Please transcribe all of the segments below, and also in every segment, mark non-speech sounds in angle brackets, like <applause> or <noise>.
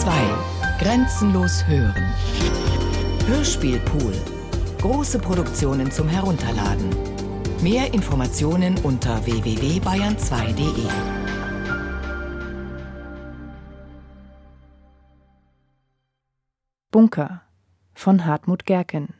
2. Grenzenlos hören. Hörspielpool. Große Produktionen zum Herunterladen. Mehr Informationen unter www.bayern2.de. Bunker von Hartmut Gerken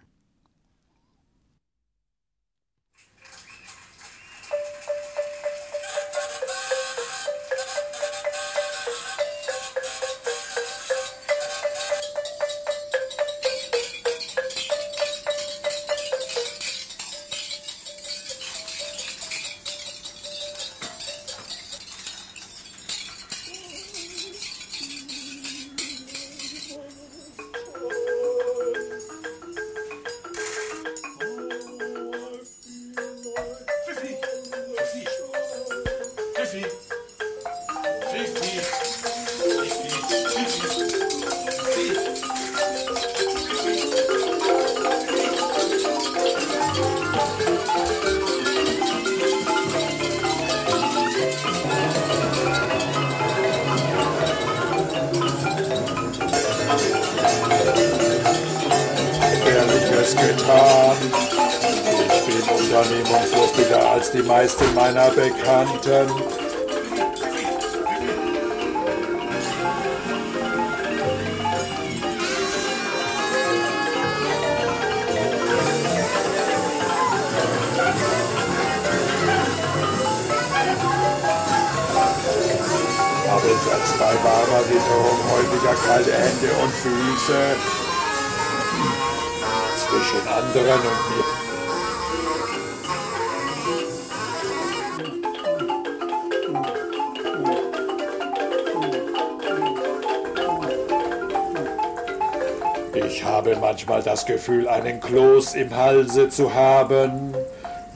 habe manchmal das Gefühl, einen Kloß im Halse zu haben.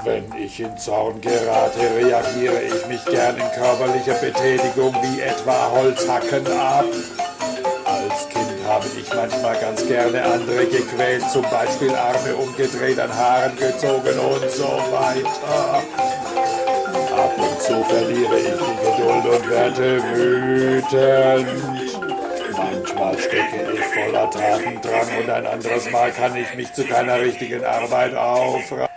Wenn ich in Zorn gerate, reagiere ich mich gern in körperlicher Betätigung wie etwa Holzhacken ab. Als Kind habe ich manchmal ganz gerne andere gequält, zum Beispiel Arme umgedreht, an Haaren gezogen und so weiter. Ab und zu verliere ich die Geduld und werde wütend. Tatendrang und ein anderes Mal kann ich mich zu keiner richtigen Arbeit aufraffen.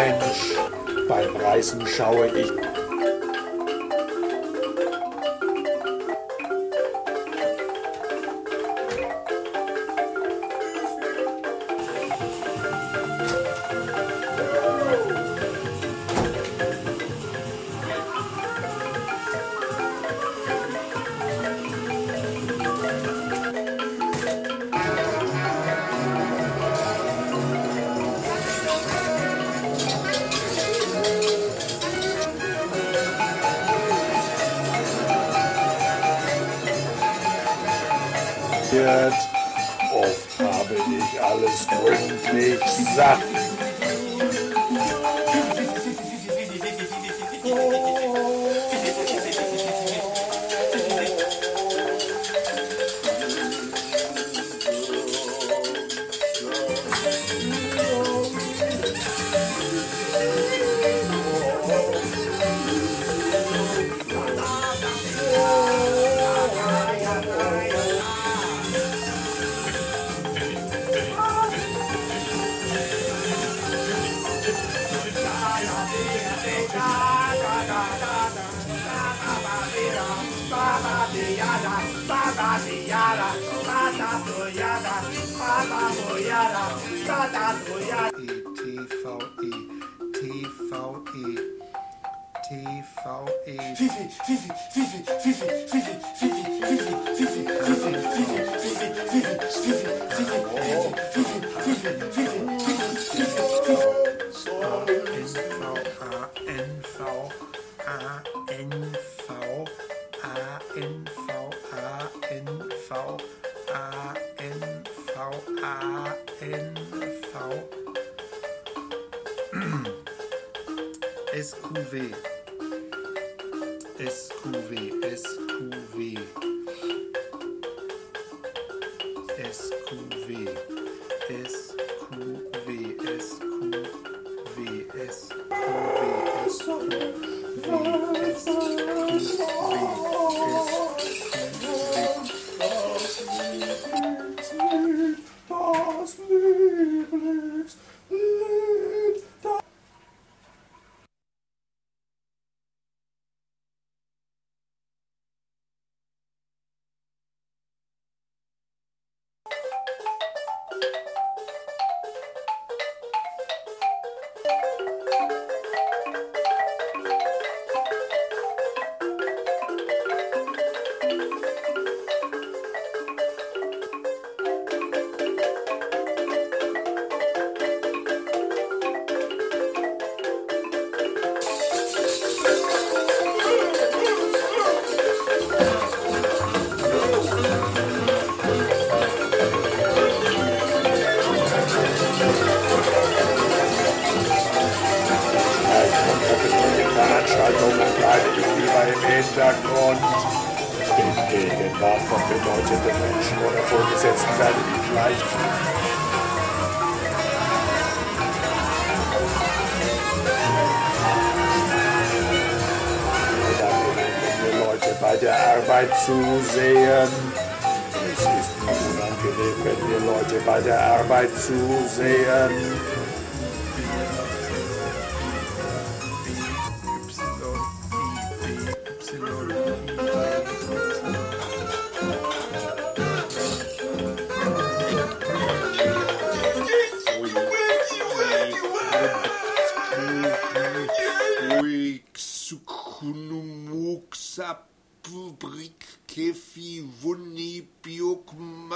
Mensch, beim Reisen schaue ich SQV, SQV, SQV, SQV, SQV, SQV, SQV, SQV.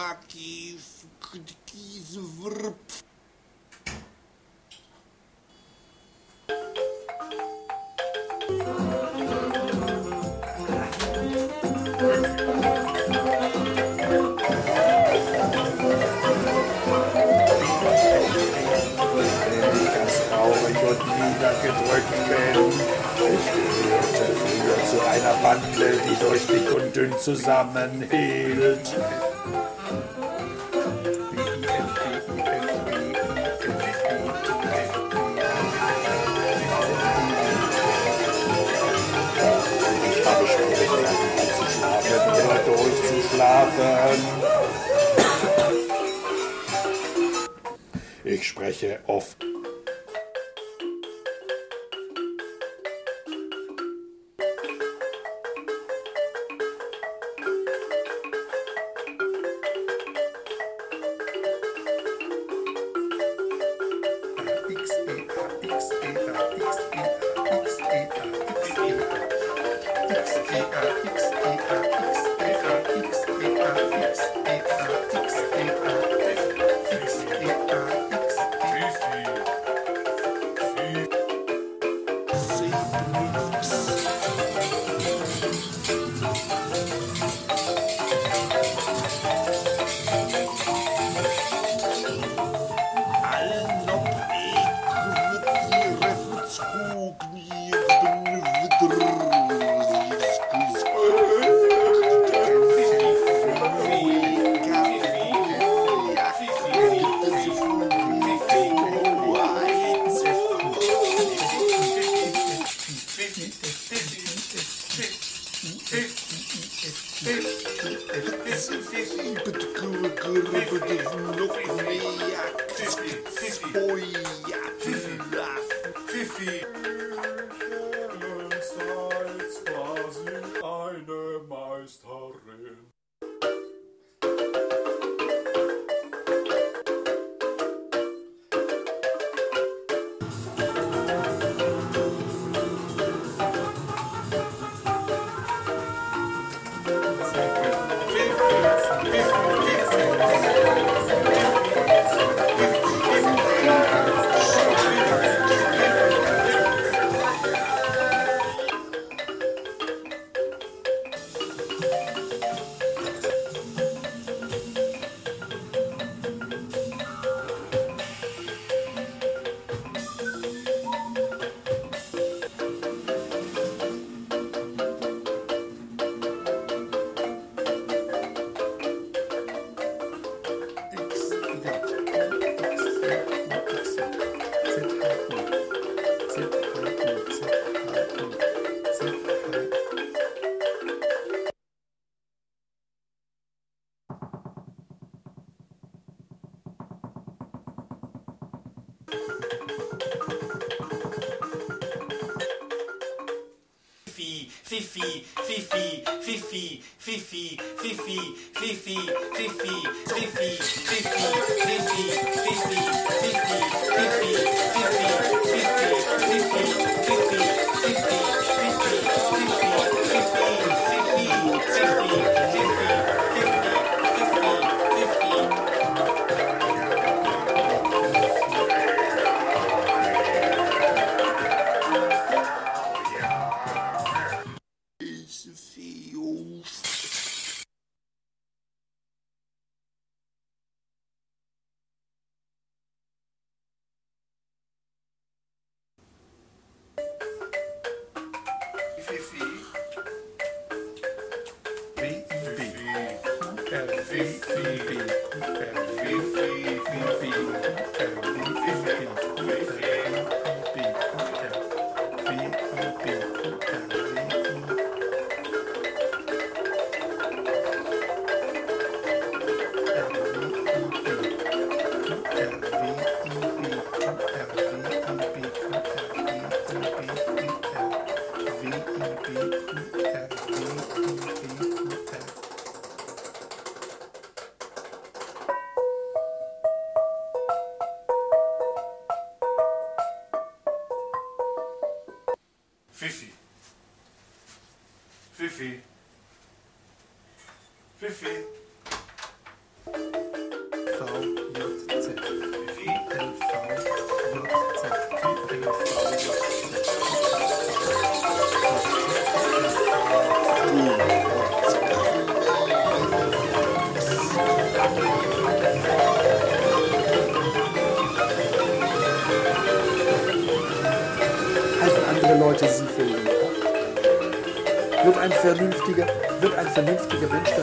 taki taki zwrp. niedergedrückt werden. Ich gehörte zu einer Bande, die durch dich und dünn zusammenhielt. werden. Ich spreche oft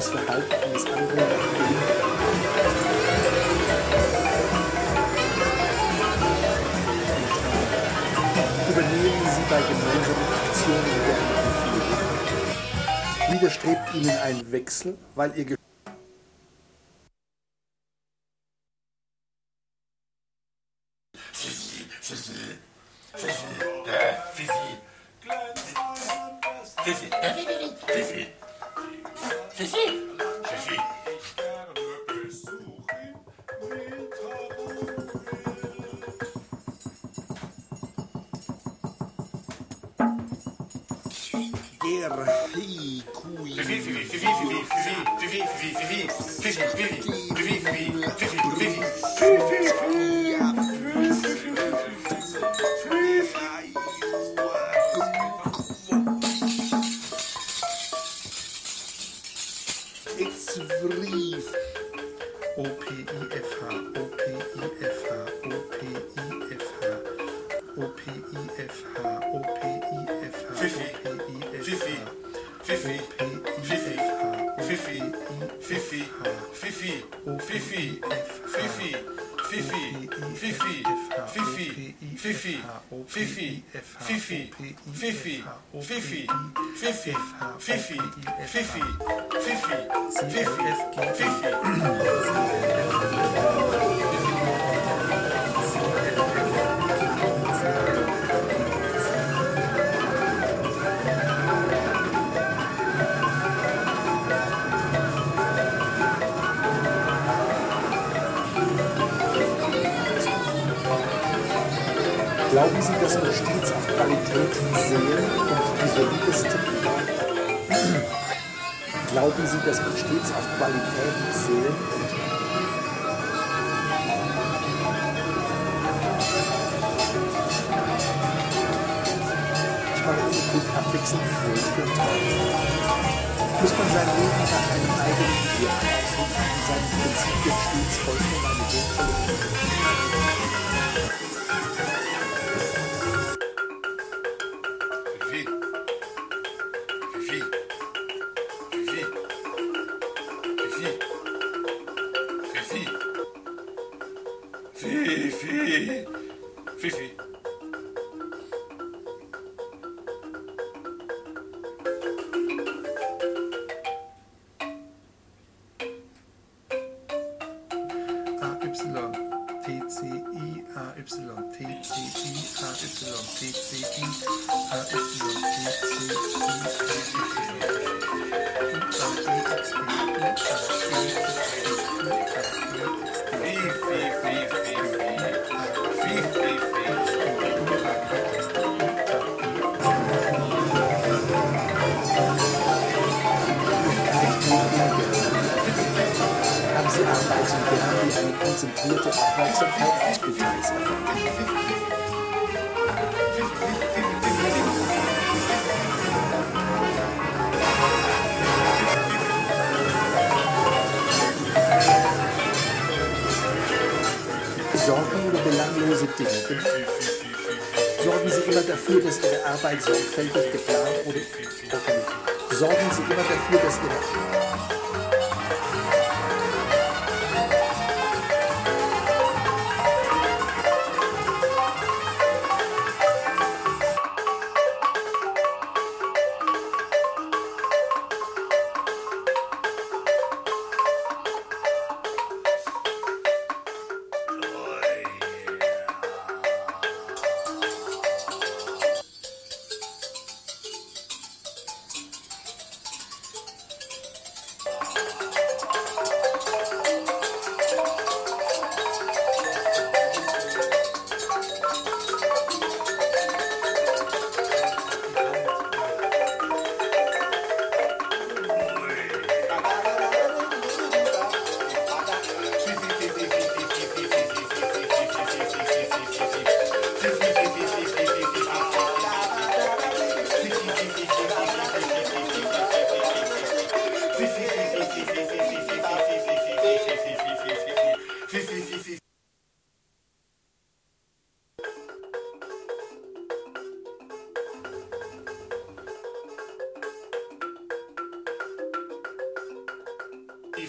das Verhalten eines anderen? Übernehmen Sie bei gemeinsamen Aktionen die Führung? Widerstrebt Ihnen ein Wechsel, weil Ihr Fifi, Fifi, Fifi, Fifi, Fifi, Fifi, Fifi, Fifi, Fifi, Fifi, It's Fifi. Fifi. Fifi. Fifi. Fifi. Fifi. Fifi. Fifi. Fifi. Fifi. Glauben Sie, dass wir stets auf Qualität sehen und die solidesten Glauben Sie, dass wir stets auf Qualität sehen und fröhlich und traurig. Muss man sein Leben nach einem eigenen Ideal ausrichten und seinen Prinzipien stets folgen, um eine sinnvolle Fifi. C E R konzentrierte Aufmerksamkeit auf erfahren. Sorgen oder belanglose Dinge. Sorgen Sie immer dafür, dass Ihre Arbeit sorgfältig geplant organisiert. Sorgen Sie immer dafür, dass Ihre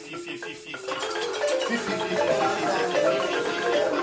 si si si si si si si si si si si si si si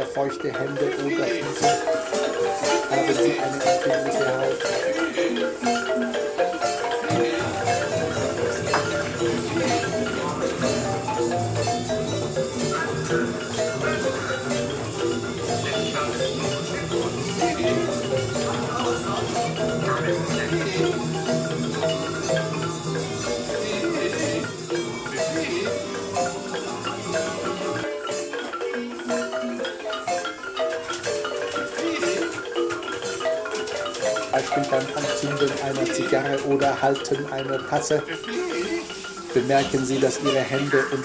Häufiger feuchte Hände oder Füße? Haben Sie eine empfindliche Halten einer Tasse. Bemerken Sie, dass Ihre Hände und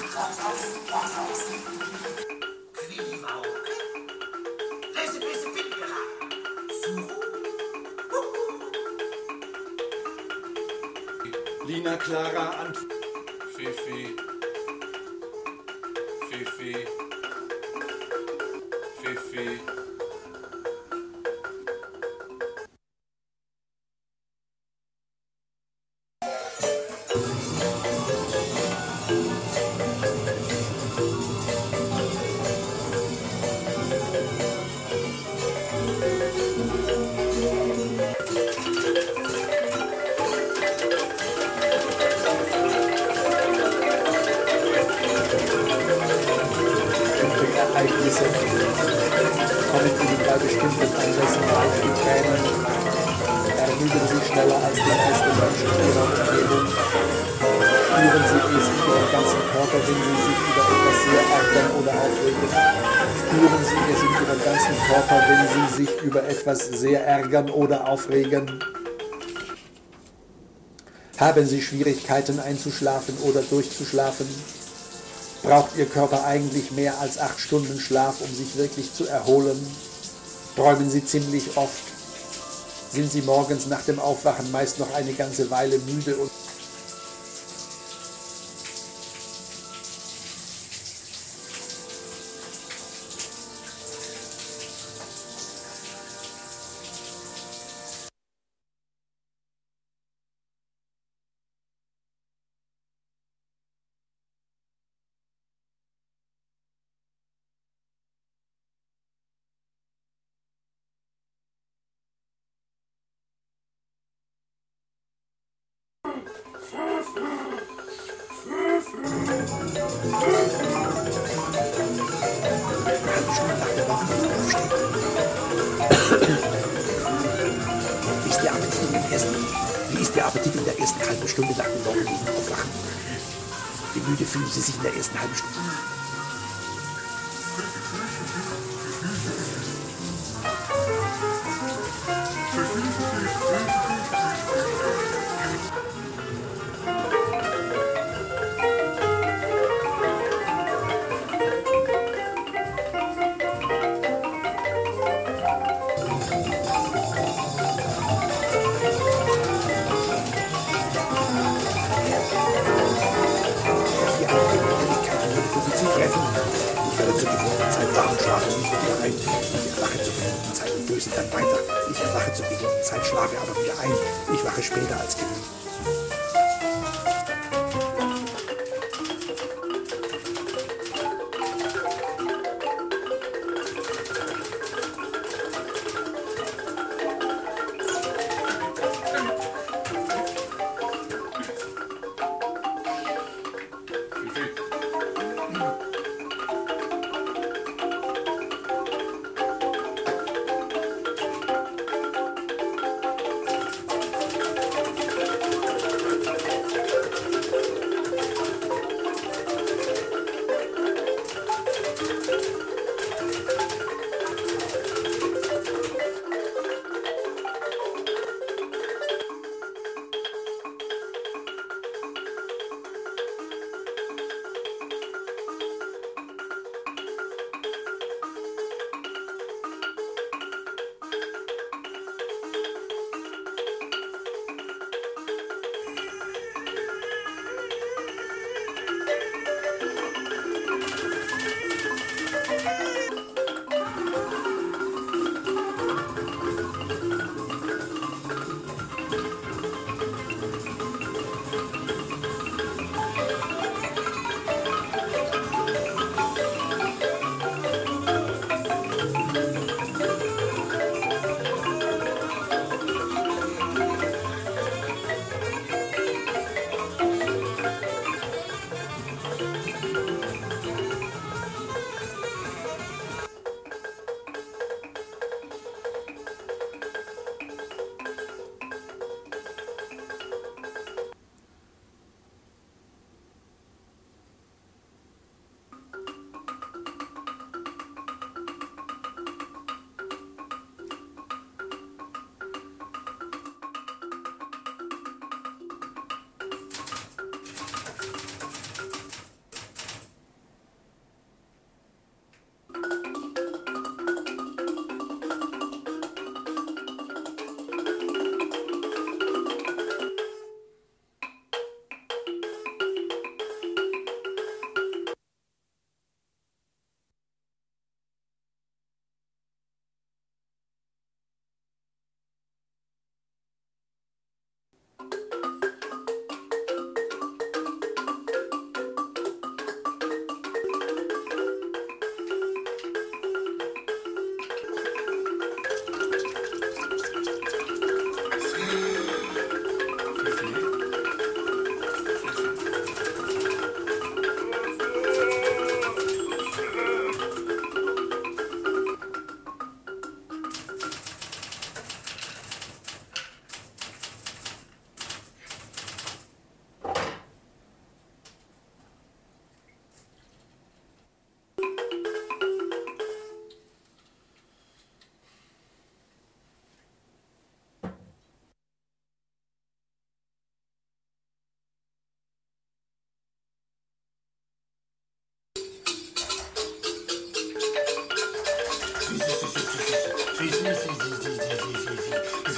ärgern oder aufregen. Haben Sie Schwierigkeiten einzuschlafen oder durchzuschlafen? Braucht Ihr Körper eigentlich mehr als acht Stunden Schlaf, um sich wirklich zu erholen? Träumen Sie ziemlich oft? Sind Sie morgens nach dem Aufwachen meist noch eine ganze Weile müde und Ersten, wie ist der Appetit in der ersten halben Stunde nach dem morgendlichen Aufwachen? Wie müde fühlen Sie sich in der ersten halben Stunde?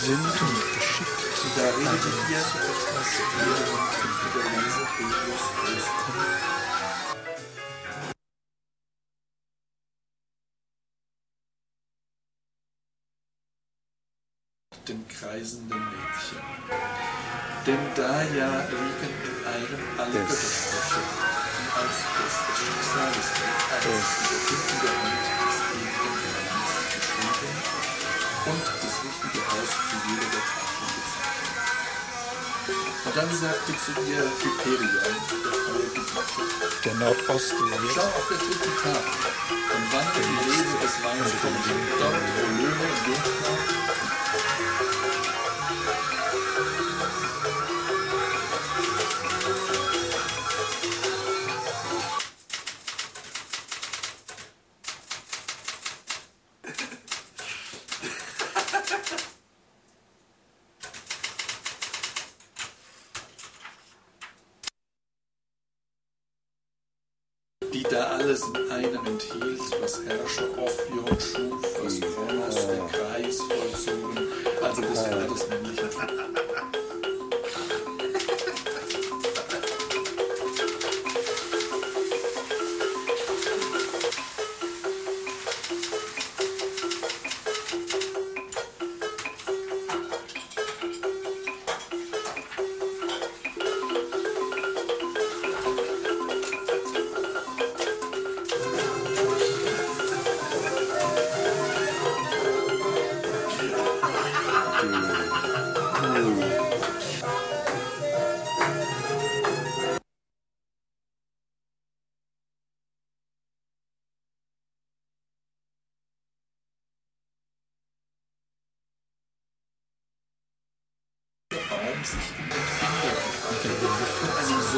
sind und geschickt Da redet ihr etwas Ehren und der Lese Helios Großkommen. den kreisenden Mädchen. Denn da ja liegen in einem alle Göttersprüche, die als des, des Schicksals eines dann sagte zu ihr Hyperion, der Feuergeliebte, der Nordostwind Schau auf der dritten Tafel, von wann die Lese des Weins kommt, dort wo Löwe und Jungfrau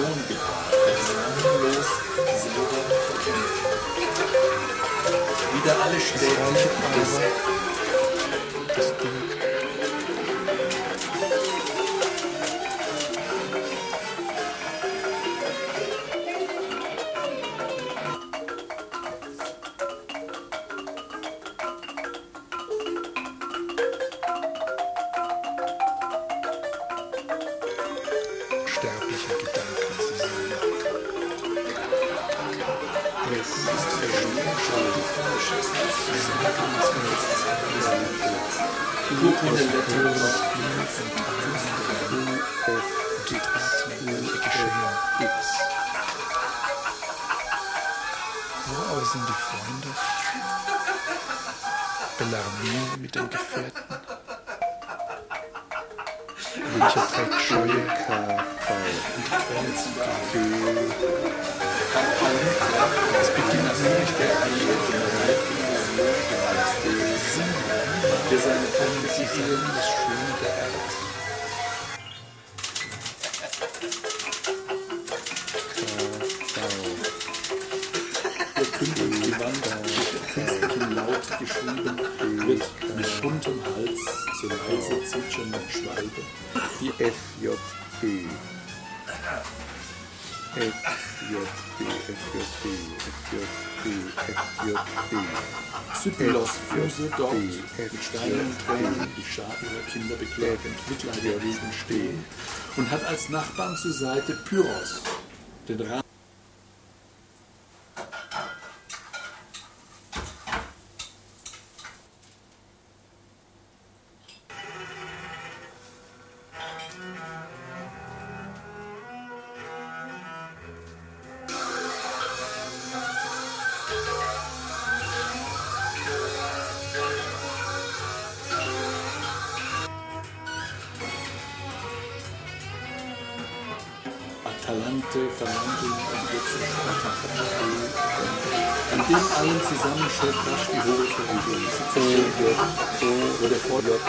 Sohn gebar, der namenlos selber verkennt. Wieder alle Städte des Nachbarn zur Seite Pyros, den Rat Atalante verwandeln zum Schwachen An dem allen zusammen schält rasch die hohe Verriegel. wo der Vor Sinnen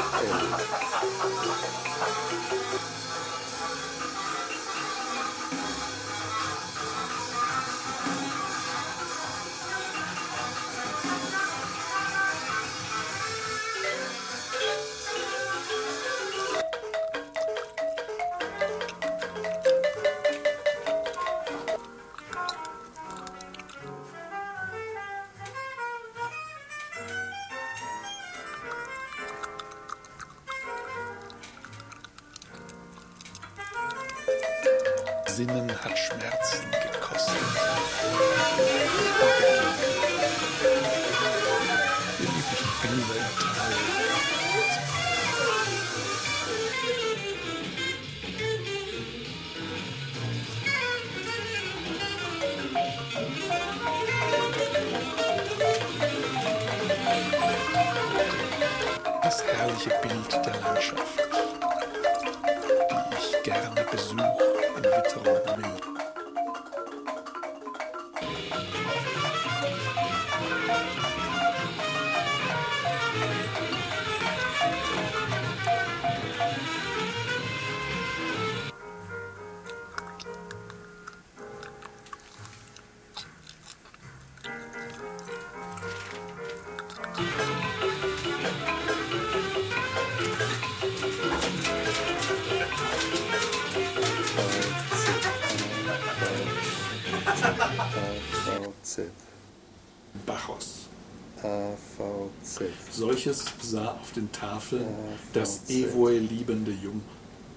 Tafeln das. Evoe liebende Jung,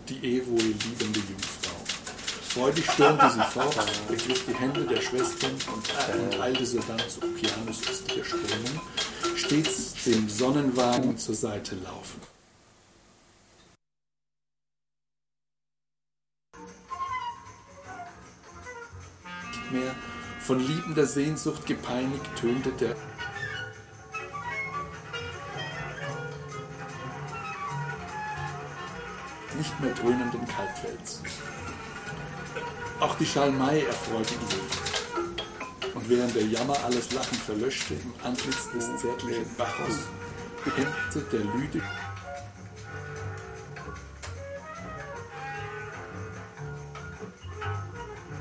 die Evoe liebende Jungfrau. Freudig stürmte sie <laughs> fort, ergriff die Hände der Schwestern und, und eilte sodann zu Okeanus östlicher Strömung, stets dem Sonnenwagen zur Seite laufen. Nicht mehr von liebender Sehnsucht gepeinigt tönte der nicht mehr dröhnenden Kalbfels. Auch die Schalmei erfreute ihn. Und während der Jammer alles Lachen verlöschte im Antlitz des zärtlichen Bacchus, hemmte der Lüde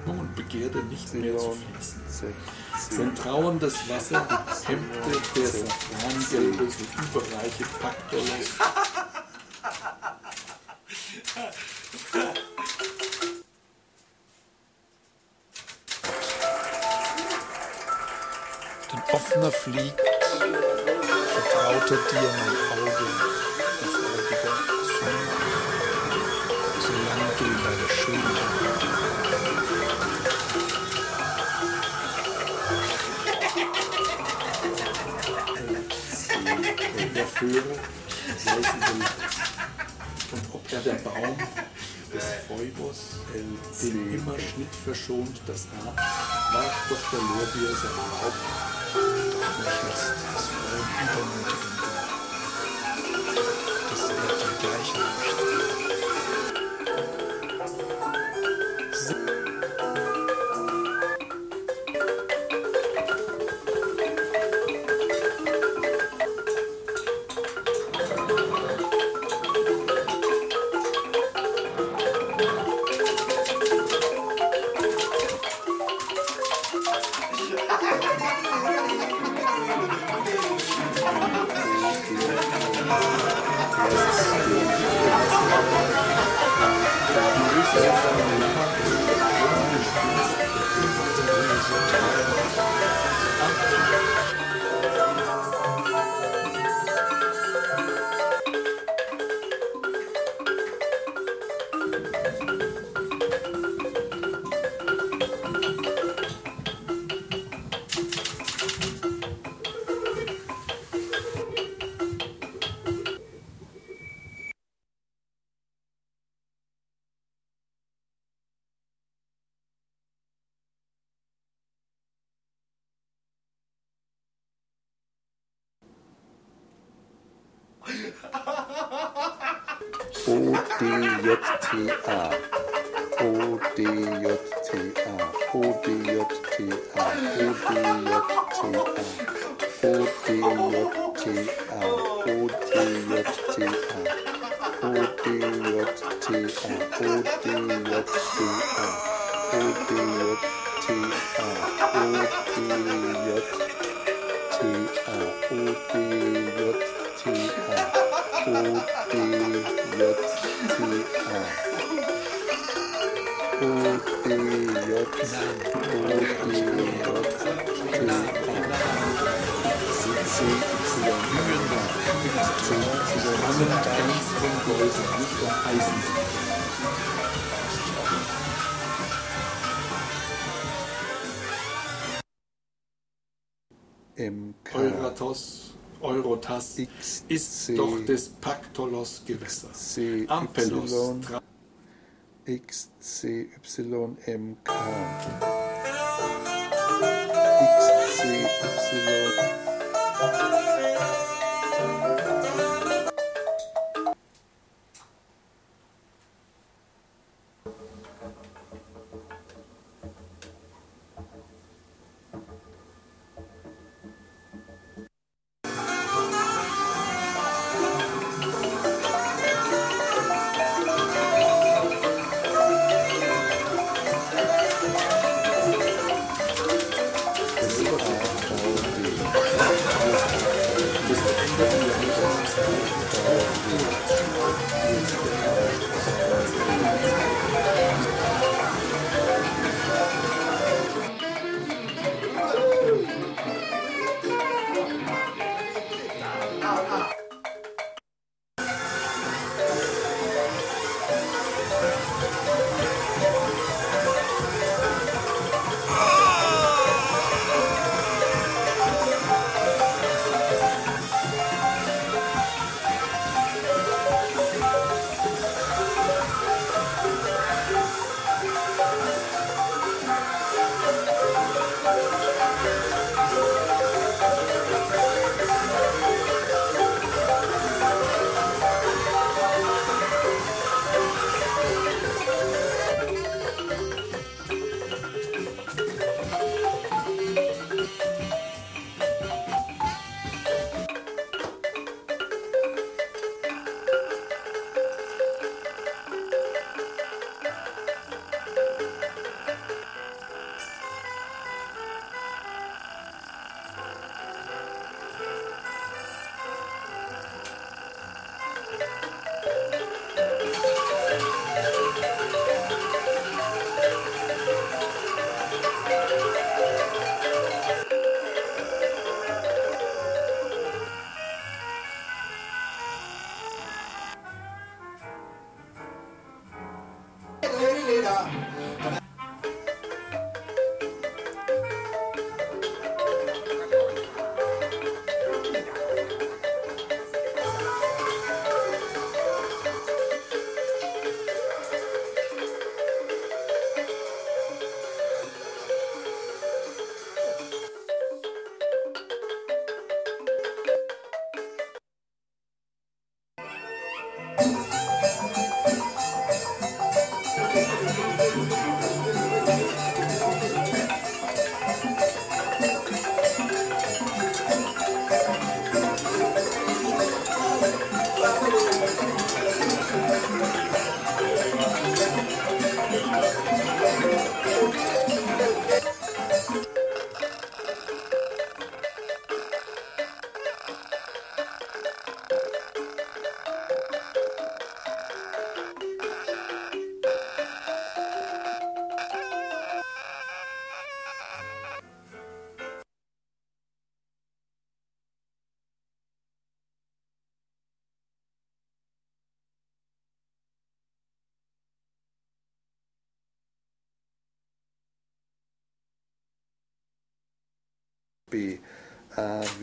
und begehrte nicht mehr zu fließen. Sein trauerndes Wasser hemmte der safrangelbe, so überreiche Paktolos Denn offener fliegt, vertraute dir mein Auge, verfolgiger zu, solange du deine Schönheit der Vögel säusen will. Und ob er der Baum des Phoebus, dem immer schnittverschont das Haar, warf doch der Lorbeer sein Laub, doch mich lässt das Freuen übermütigen du, dass er dir gleichen möchte. Paktolos Gewässer. CY, Ampelos, Tra- XCYMK. XCY.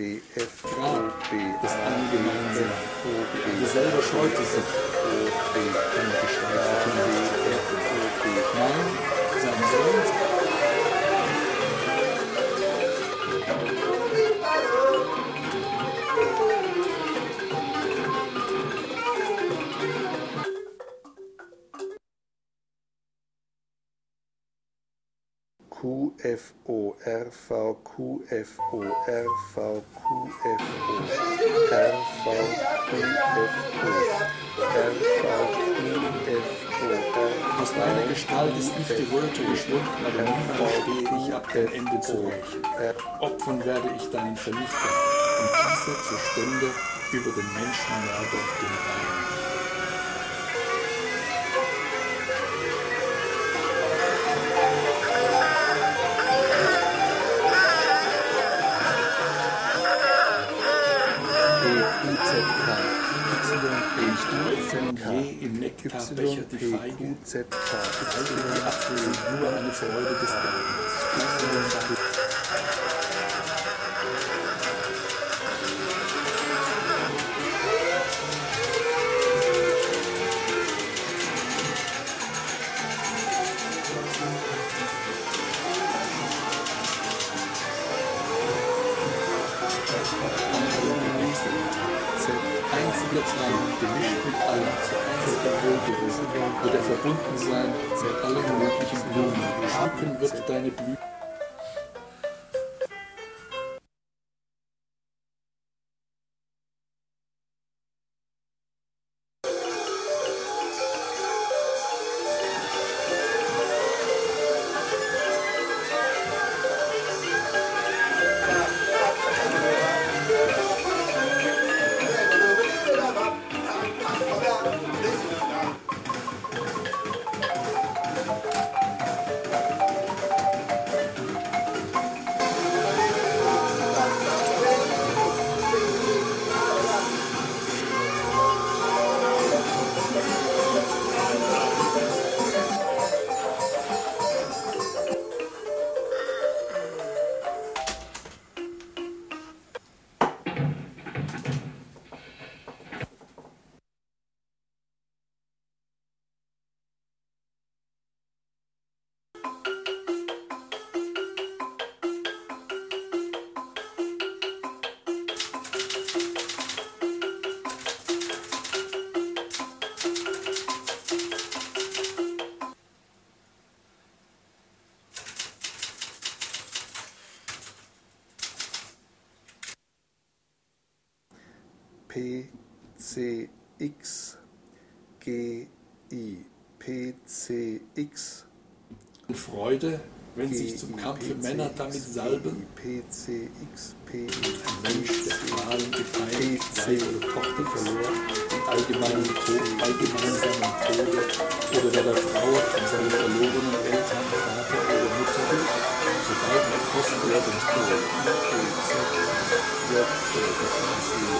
the, F, O, R, V, Q, F, O, R, V, Q, F, O, R, V, Q, F, O, R, Aus deiner Gestalt ist nicht die Röte geschwunden, aber niemals stehe ich ab kein Ende zu rächen. Opfern werde ich deinen Vernichter und dieser zur Stunde über den Menschenmörder, den Reinen. Sind nur eine Freude des Gartens. Wird er verbunden sein mit allen möglichen Blumen. Schmucken wird deine Blüte. X G I P C X. Freude, wenn sich zum Kampfe Männer damit salben, P C X P ein Mensch, der Qualen gefeiert, Weib oder Tochter verlor, den allgemeinen Tod, allgemeinsamen Tode, oder der Trauer an seine verlorenen Eltern, Vater oder Mutter sobald er kostbar den Tod, Ampelus, auch im Tode erfreust du Dionysos.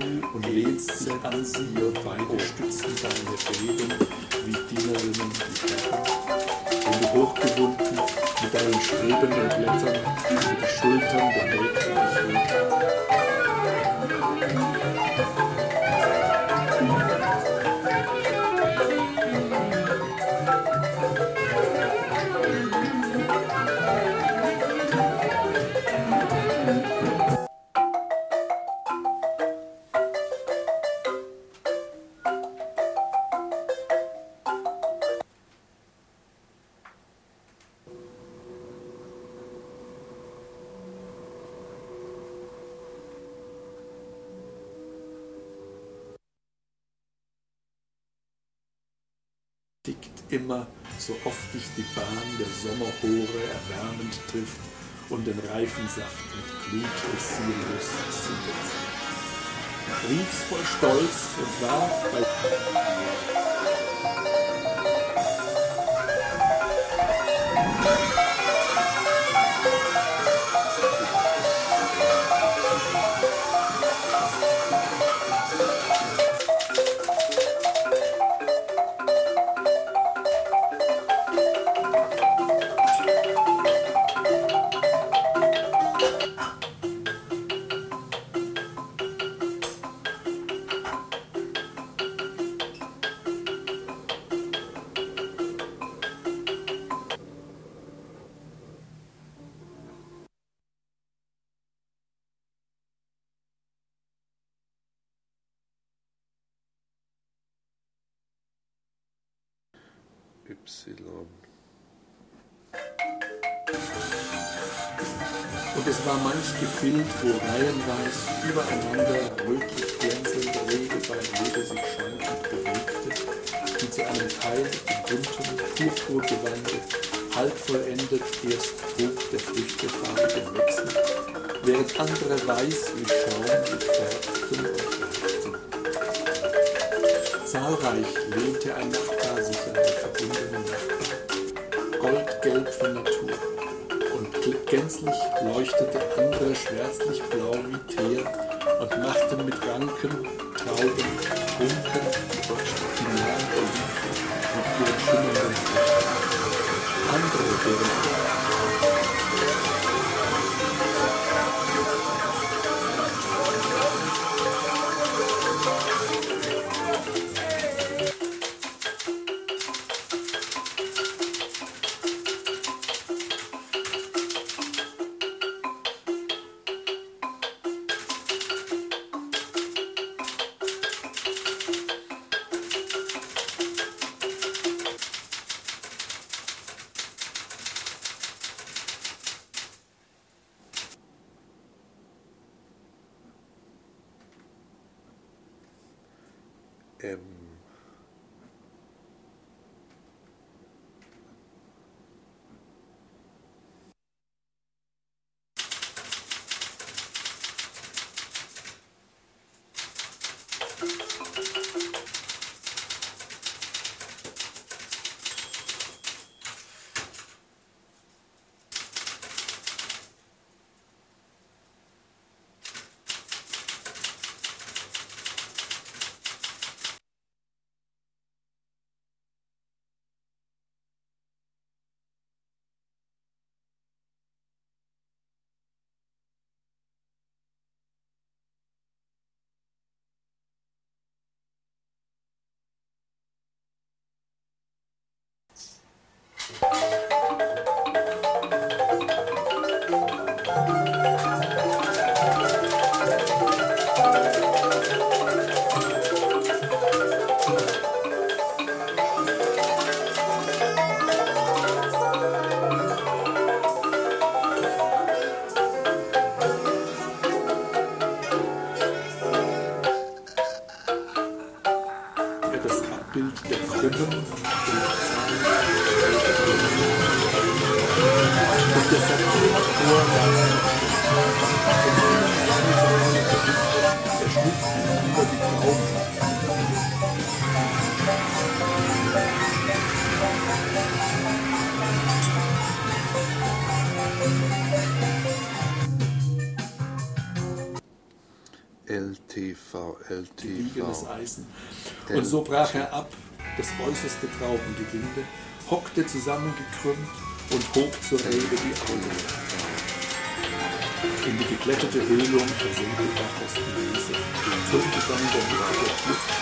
und lehnst sie und beide stützen deine Reden wie Dienerinnen die Herren. Wenn du hochgewunden mit deinen strebenden Blättern über die Schultern der Mädchen erhöht. Tickt immer, so oft dich die Bahn der Sommerhore erwärmend trifft und den reifen Saft mit Glut des Sirius sinnet. Rief's voll Stolz und warf bei Gefild, wo reihenweis übereinander rötlich glänzende Wege sich schwankend bewegte, die zu einem Teil im bunten Purpurgewande halb vollendet erst trug der Früchte farbigen Wechsel, während andere weiß wie Schaum gefärbten und leuchten. Zahlreich lehnte ein Nachbar sich an den verbundenen Nachbar, gänzlich leuchtete andere schwärzlich blau LTV, liegendes LTV. Eisen. Und so brach er ab, das äußerste Traubengewinde, hockte zusammengekrümmt und hob zur Rede die Augen. In die geglättete Höhlung versenkte Bacchus die Wiese, zürnte dann der Mitte der Kluft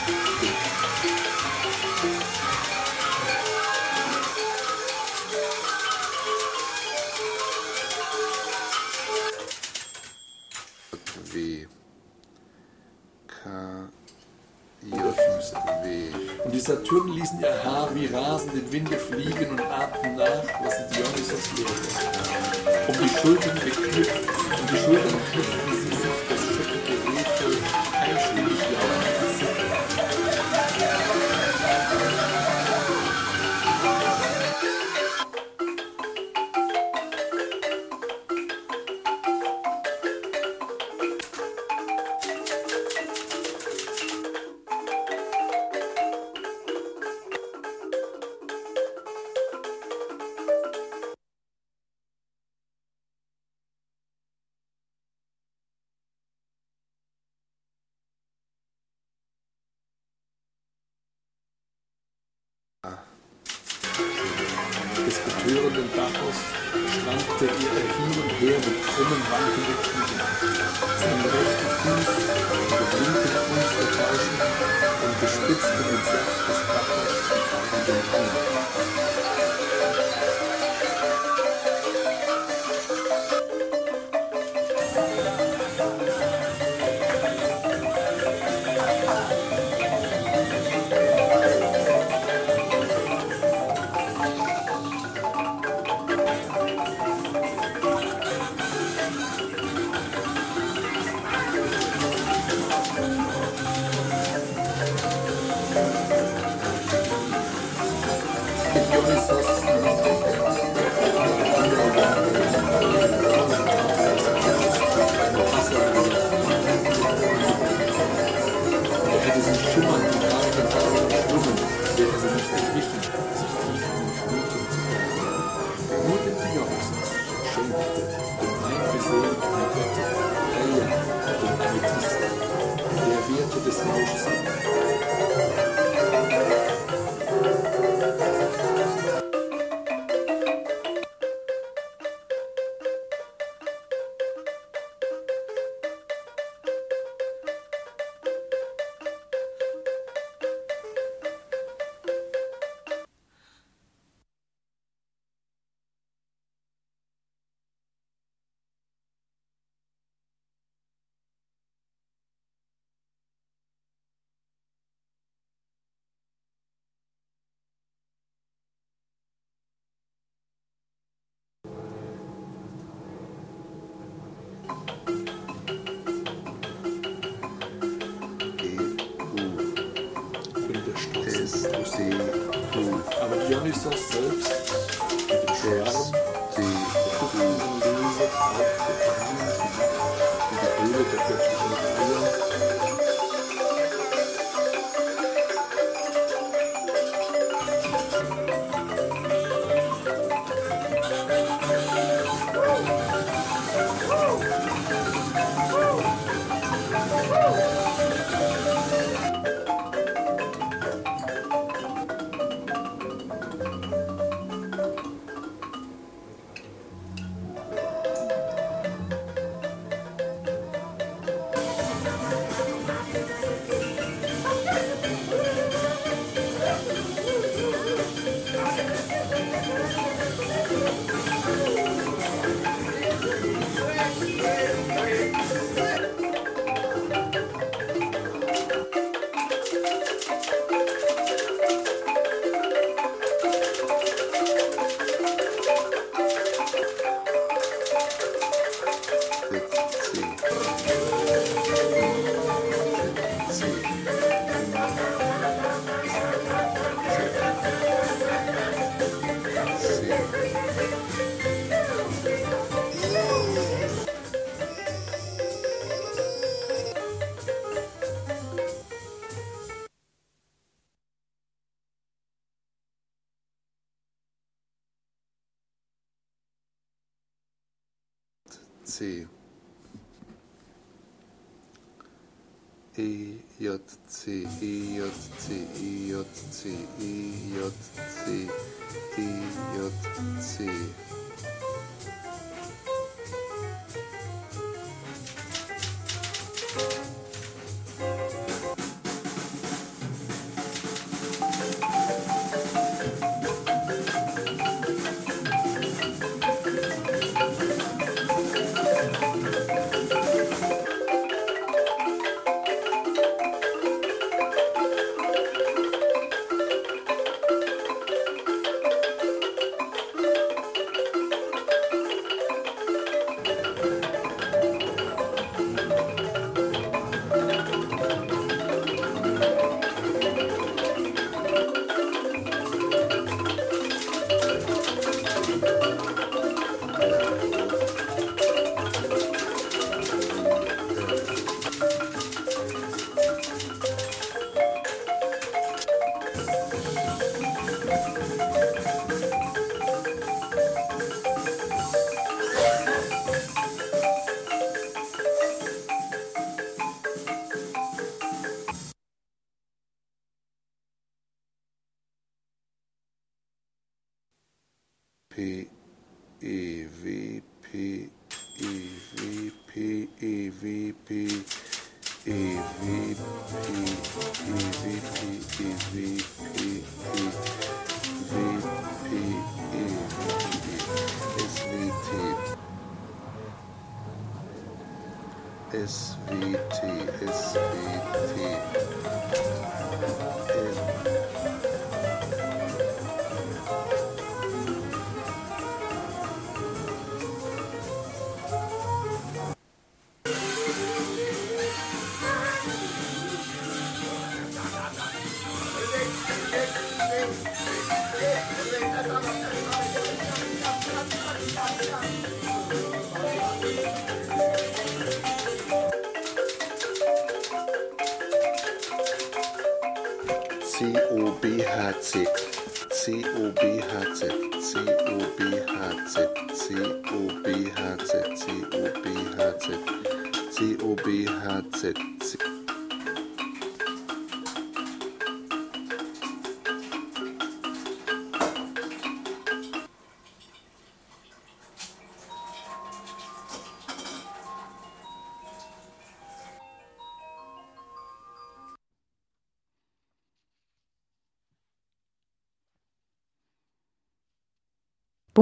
Saturn ließen ihr Haar wie rasend im Winde fliegen und atmen nach, was die Dionysos lehrte. Um die Schultern geknüpft, um die Schultern knüpften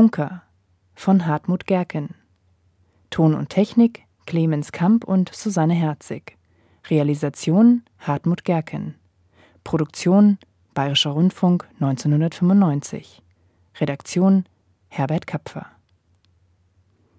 Bunker von Hartmut Gerken. Ton und Technik Clemens Kamp und Susanne Herzig. Realisation Hartmut Gerken. Produktion Bayerischer Rundfunk 1995. Redaktion Herbert Kapfer.